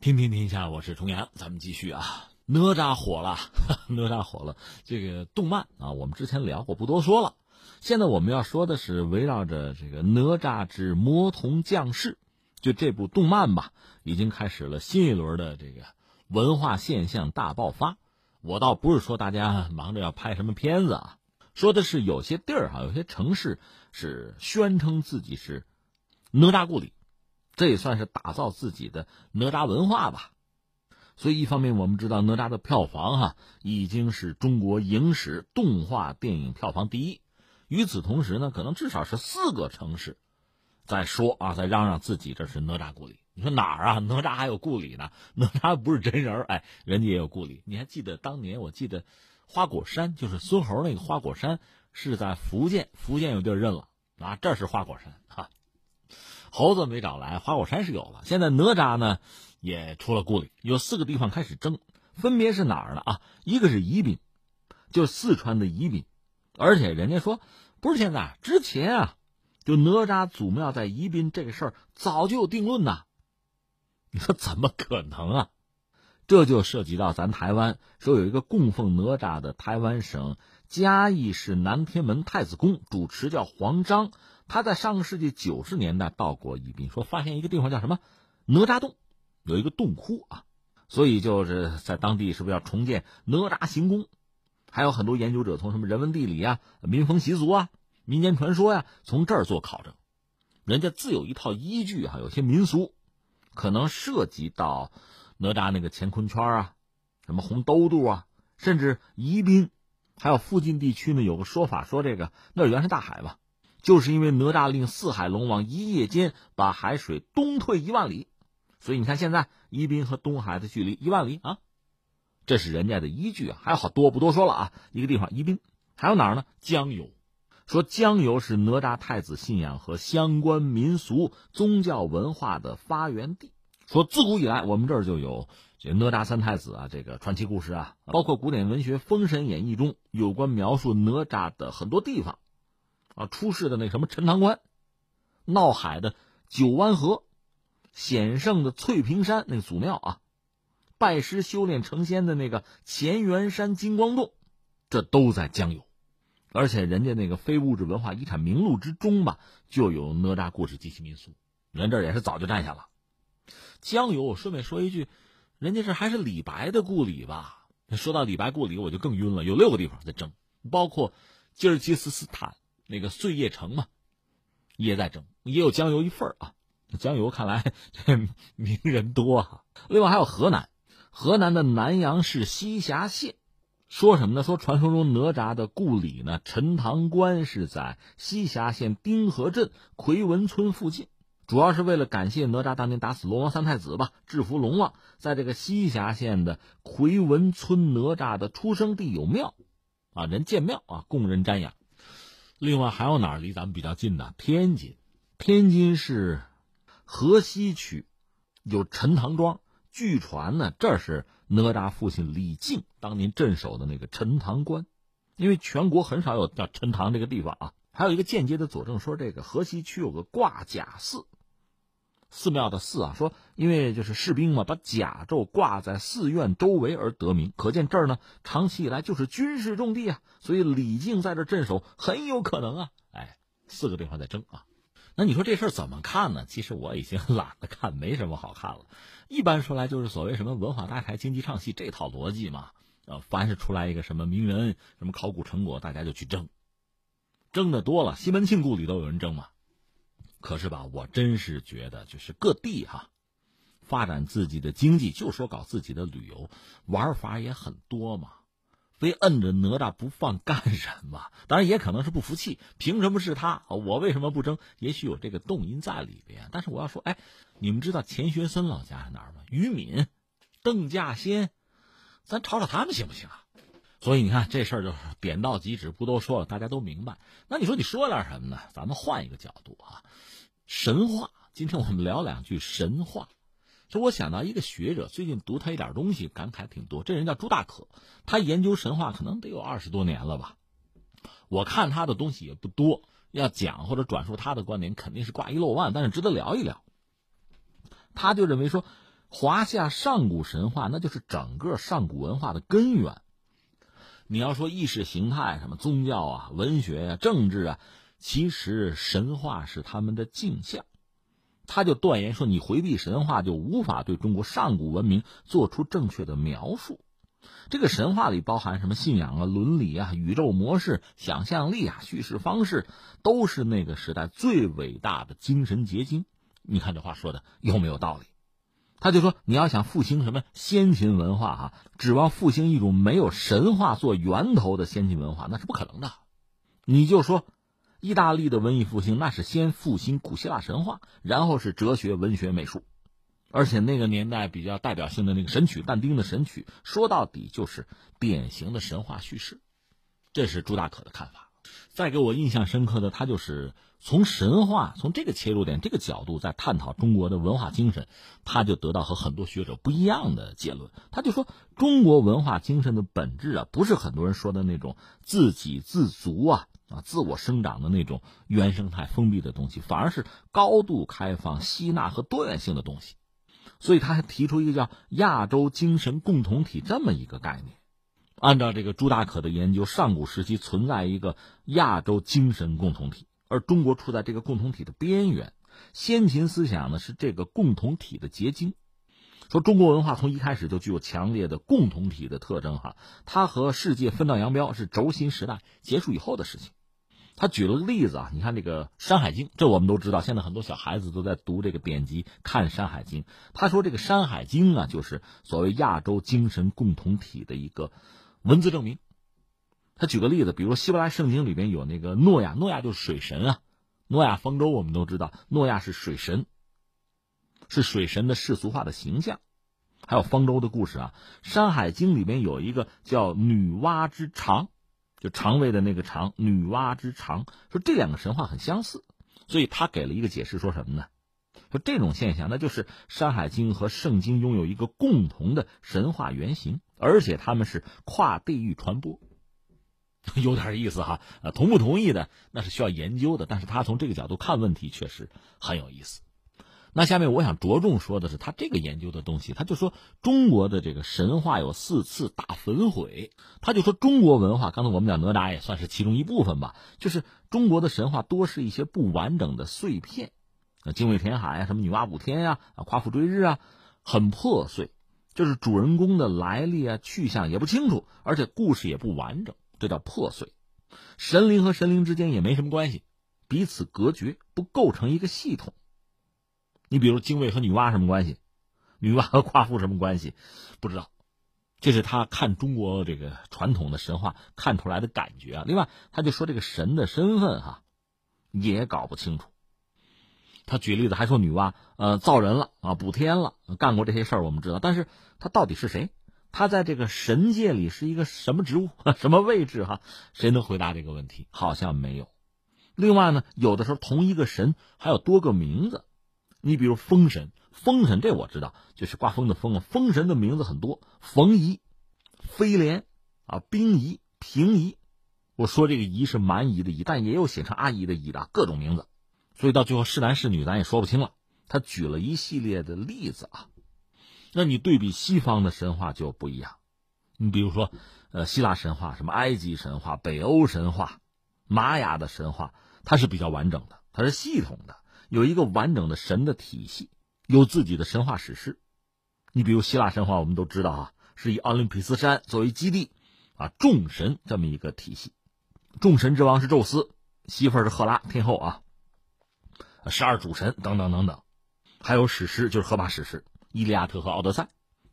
听听天下，我是重阳，咱们继续啊。哪吒火了，哪吒火了。这个动漫啊，我们之前聊过，不多说了。现在我们要说的是围绕着这个《哪吒之魔童降世》，就这部动漫吧，已经开始了新一轮的这个文化现象大爆发。我倒不是说大家忙着要拍什么片子啊，说的是有些地儿哈，有些城市是宣称自己是哪吒故里。这也算是打造自己的哪吒文化吧，所以一方面我们知道哪吒的票房哈已经是中国影史动画电影票房第一，与此同时呢，可能至少是四个城市在说啊，在嚷嚷自己这是哪吒故里。你说哪儿啊？哪吒还有故里呢？哪吒不是真人哎，人家也有故里。你还记得当年？我记得花果山就是孙猴那个花果山是在福建，福建有地儿认了啊，这是花果山哈。猴子没找来，花果山是有了。现在哪吒呢，也出了故里，有四个地方开始争，分别是哪儿呢？啊，一个是宜宾，就四川的宜宾，而且人家说不是现在，之前啊，就哪吒祖庙在宜宾这个事儿早就有定论呐。你说怎么可能啊？这就涉及到咱台湾说有一个供奉哪吒的台湾省嘉义市南天门太子宫，主持叫黄章。他在上个世纪九十年代到过宜宾，说发现一个地方叫什么哪吒洞，有一个洞窟啊，所以就是在当地是不是要重建哪吒行宫？还有很多研究者从什么人文地理啊、民风习俗啊、民间传说呀，从这儿做考证，人家自有一套依据哈。有些民俗可能涉及到哪吒那个乾坤圈啊、什么红兜兜啊，甚至宜宾还有附近地区呢，有个说法说这个那原是大海吧。就是因为哪吒令四海龙王一夜间把海水东退一万里，所以你看现在宜宾和东海的距离一万里啊，这是人家的依据啊，还有好多不多说了啊。一个地方宜宾，还有哪儿呢？江油，说江油是哪吒太子信仰和相关民俗宗教文化的发源地。说自古以来我们这儿就有这哪吒三太子啊，这个传奇故事啊，包括古典文学《封神演义》中有关描述哪吒的很多地方。啊，出世的那什么陈塘关，闹海的九湾河，险胜的翠屏山那个祖庙啊，拜师修炼成仙的那个乾元山金光洞，这都在江油，而且人家那个非物质文化遗产名录之中吧，就有哪吒故事及其民俗，人这也是早就占下了。江油，我顺便说一句，人家这还是李白的故里吧？说到李白故里，我就更晕了，有六个地方在争，包括吉尔吉斯斯坦。那个碎叶城嘛，也在争，也有江油一份啊。江油看来 这名人多啊。另外还有河南，河南的南阳市西峡县，说什么呢？说传说中哪吒的故里呢，陈塘关是在西峡县丁河镇奎文村附近，主要是为了感谢哪吒当年打死龙王三太子吧，制服龙王，在这个西峡县的奎文村哪吒的出生地有庙，啊，人建庙啊，供人瞻仰。另外还有哪儿离咱们比较近呢？天津，天津市河西区有陈塘庄。据传呢，这是哪吒父亲李靖当年镇守的那个陈塘关。因为全国很少有叫陈塘这个地方啊。还有一个间接的佐证说，这个河西区有个挂甲寺。寺庙的寺啊，说因为就是士兵嘛，把甲胄挂在寺院周围而得名，可见这儿呢长期以来就是军事重地啊，所以李靖在这镇守很有可能啊。哎，四个地方在争啊，那你说这事儿怎么看呢？其实我已经 懒得看，没什么好看了。一般说来就是所谓什么文化搭台、经济唱戏这套逻辑嘛。呃，凡是出来一个什么名人、什么考古成果，大家就去争，争的多了，西门庆故里都有人争嘛。可是吧，我真是觉得，就是各地哈，发展自己的经济，就说搞自己的旅游玩法也很多嘛，非摁着哪吒不放干什么？当然也可能是不服气，凭什么是他？我为什么不争？也许有这个动因在里边。但是我要说，哎，你们知道钱学森老家是哪儿吗？于敏、邓稼先，咱吵吵他们行不行啊？所以你看这事儿就是点到即止，不多说了，大家都明白。那你说你说点什么呢？咱们换一个角度啊。神话，今天我们聊两句神话。就我想到一个学者，最近读他一点东西，感慨挺多。这人叫朱大可，他研究神话可能得有二十多年了吧。我看他的东西也不多，要讲或者转述他的观点，肯定是挂一漏万，但是值得聊一聊。他就认为说，华夏上古神话那就是整个上古文化的根源。你要说意识形态、什么宗教啊、文学啊、政治啊，其实神话是他们的镜像。他就断言说，你回避神话，就无法对中国上古文明做出正确的描述。这个神话里包含什么信仰啊、伦理啊、宇宙模式、想象力啊、叙事方式，都是那个时代最伟大的精神结晶。你看这话说的有没有道理？他就说，你要想复兴什么先秦文化哈，指望复兴一种没有神话做源头的先进文化，那是不可能的。你就说。意大利的文艺复兴，那是先复兴古希腊神话，然后是哲学、文学、美术，而且那个年代比较代表性的那个神曲，但丁的神曲，说到底就是典型的神话叙事。这是朱大可的看法。再给我印象深刻的，他就是从神话从这个切入点、这个角度在探讨中国的文化精神，他就得到和很多学者不一样的结论。他就说，中国文化精神的本质啊，不是很多人说的那种自给自足啊。啊，自我生长的那种原生态封闭的东西，反而是高度开放、吸纳和多元性的东西。所以他还提出一个叫“亚洲精神共同体”这么一个概念。按照这个朱大可的研究，上古时期存在一个亚洲精神共同体，而中国处在这个共同体的边缘。先秦思想呢是这个共同体的结晶。说中国文化从一开始就具有强烈的共同体的特征，哈，它和世界分道扬镳是轴心时代结束以后的事情。他举了个例子啊，你看这个《山海经》，这我们都知道，现在很多小孩子都在读这个典籍、看《山海经》。他说这个《山海经》啊，就是所谓亚洲精神共同体的一个文字证明。他举个例子，比如《希伯来圣经》里边有那个诺亚，诺亚就是水神啊，诺亚方舟我们都知道，诺亚是水神，是水神的世俗化的形象。还有方舟的故事啊，《山海经》里面有一个叫女娲之长。就肠胃的那个肠，女娲之肠，说这两个神话很相似，所以他给了一个解释，说什么呢？说这种现象，那就是《山海经》和圣经拥有一个共同的神话原型，而且他们是跨地域传播，有点意思哈。啊，同不同意的那是需要研究的，但是他从这个角度看问题确实很有意思。那下面我想着重说的是他这个研究的东西，他就说中国的这个神话有四次大焚毁，他就说中国文化，刚才我们讲哪吒也算是其中一部分吧，就是中国的神话多是一些不完整的碎片，啊，精卫填海啊，什么女娲补天呀，啊，夸父追日啊，很破碎，就是主人公的来历啊、去向也不清楚，而且故事也不完整，这叫破碎。神灵和神灵之间也没什么关系，彼此隔绝，不构成一个系统。你比如精卫和女娲什么关系？女娲和夸父什么关系？不知道，这是他看中国这个传统的神话看出来的感觉啊。另外，他就说这个神的身份哈，也搞不清楚。他举例子还说女娲呃造人了啊，补天了，干过这些事儿我们知道，但是他到底是谁？他在这个神界里是一个什么职务、什么位置？哈，谁能回答这个问题？好像没有。另外呢，有的时候同一个神还有多个名字。你比如风神，风神这我知道，就是刮风的风啊。风神的名字很多，冯夷、飞廉啊，冰夷、平夷。我说这个夷是蛮夷的夷，但也有写成阿姨的姨的各种名字，所以到最后是男是女咱也说不清了。他举了一系列的例子啊，那你对比西方的神话就不一样。你比如说，呃，希腊神话、什么埃及神话、北欧神话、玛雅的神话，它是比较完整的，它是系统的。有一个完整的神的体系，有自己的神话史诗。你比如希腊神话，我们都知道啊，是以奥林匹斯山作为基地，啊，众神这么一个体系。众神之王是宙斯，媳妇儿是赫拉天后啊，十二主神等等等等。还有史诗，就是荷马史诗《伊利亚特》和《奥德赛》。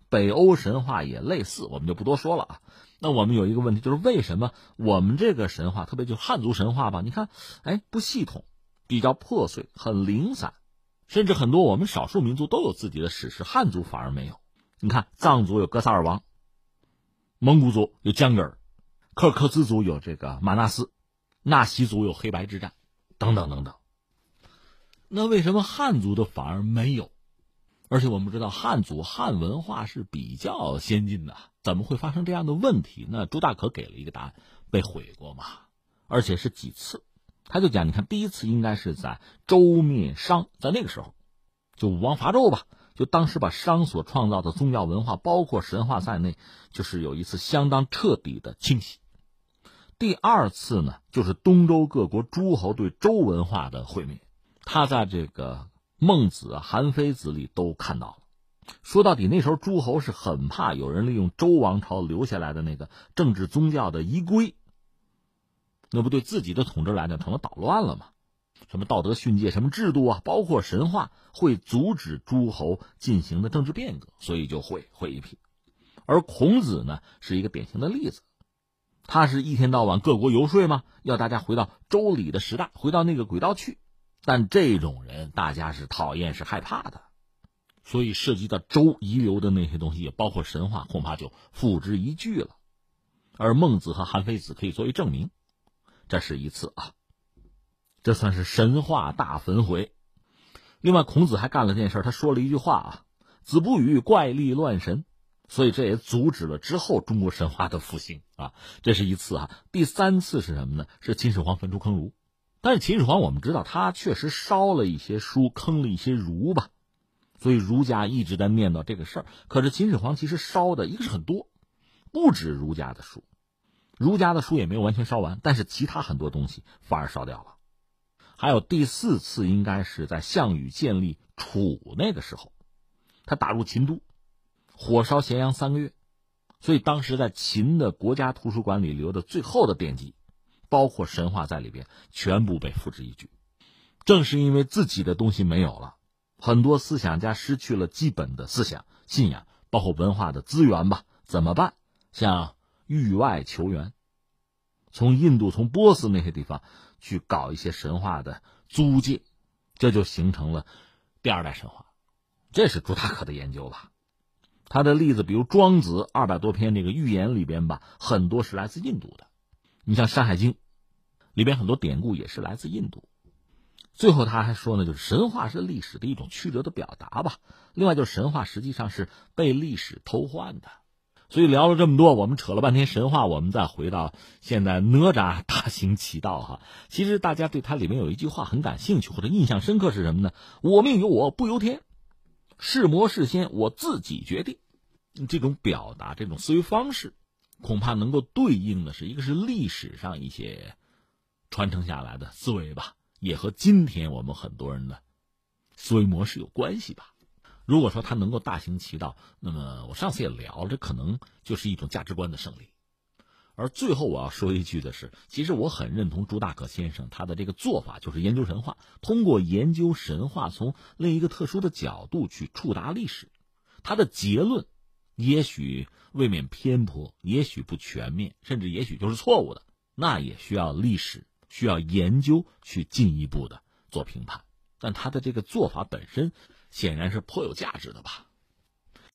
北欧神话也类似，我们就不多说了啊。那我们有一个问题，就是为什么我们这个神话，特别就汉族神话吧？你看，哎，不系统。比较破碎，很零散，甚至很多我们少数民族都有自己的史诗，汉族反而没有。你看，藏族有哥萨尔王，蒙古族有江格尔，柯尔克孜族有这个马纳斯，纳西族有黑白之战，等等等等。那为什么汉族的反而没有？而且我们知道汉族汉文化是比较先进的，怎么会发生这样的问题？那朱大可给了一个答案：被毁过嘛，而且是几次。他就讲，你看，第一次应该是在周灭商，在那个时候，就武王伐纣吧，就当时把商所创造的宗教文化，包括神话在内，就是有一次相当彻底的清洗。第二次呢，就是东周各国诸侯对周文化的毁灭。他在这个孟子、韩非子里都看到了。说到底，那时候诸侯是很怕有人利用周王朝留下来的那个政治宗教的遗规，那不对自己的统治来讲成了捣乱了吗？什么道德训诫、什么制度啊，包括神话，会阻止诸侯进行的政治变革，所以就会会一批。而孔子呢，是一个典型的例子，他是一天到晚各国游说嘛，要大家回到周礼的时代，回到那个轨道去。但这种人，大家是讨厌、是害怕的，所以涉及到周遗留的那些东西，也包括神话，恐怕就付之一炬了。而孟子和韩非子可以作为证明，这是一次啊。这算是神话大焚毁。另外，孔子还干了件事，他说了一句话啊：“子不语怪力乱神。”所以这也阻止了之后中国神话的复兴啊。这是一次啊。第三次是什么呢？是秦始皇焚书坑儒。但是秦始皇我们知道他确实烧了一些书，坑了一些儒吧。所以儒家一直在念叨这个事儿。可是秦始皇其实烧的一个是很多，不止儒家的书，儒家的书也没有完全烧完，但是其他很多东西反而烧掉了。还有第四次，应该是在项羽建立楚那个时候，他打入秦都，火烧咸阳三个月，所以当时在秦的国家图书馆里留的最后的典籍，包括神话在里边，全部被付之一炬。正是因为自己的东西没有了，很多思想家失去了基本的思想信仰，包括文化的资源吧？怎么办？像域外求援，从印度、从波斯那些地方。去搞一些神话的租界，这就形成了第二代神话。这是朱大可的研究吧？他的例子，比如《庄子》二百多篇这个寓言里边吧，很多是来自印度的。你像《山海经》里边很多典故也是来自印度。最后他还说呢，就是神话是历史的一种曲折的表达吧。另外，就是神话实际上是被历史偷换的。所以聊了这么多，我们扯了半天神话，我们再回到现在哪吒大行其道哈。其实大家对它里面有一句话很感兴趣或者印象深刻是什么呢？我命由我不由天，是魔是仙我自己决定。这种表达这种思维方式，恐怕能够对应的是一个是历史上一些传承下来的思维吧，也和今天我们很多人的思维模式有关系吧。如果说他能够大行其道，那么我上次也聊了，这可能就是一种价值观的胜利。而最后我要说一句的是，其实我很认同朱大可先生他的这个做法，就是研究神话，通过研究神话，从另一个特殊的角度去触达历史。他的结论也许未免偏颇，也许不全面，甚至也许就是错误的，那也需要历史需要研究去进一步的做评判。但他的这个做法本身。显然是颇有价值的吧。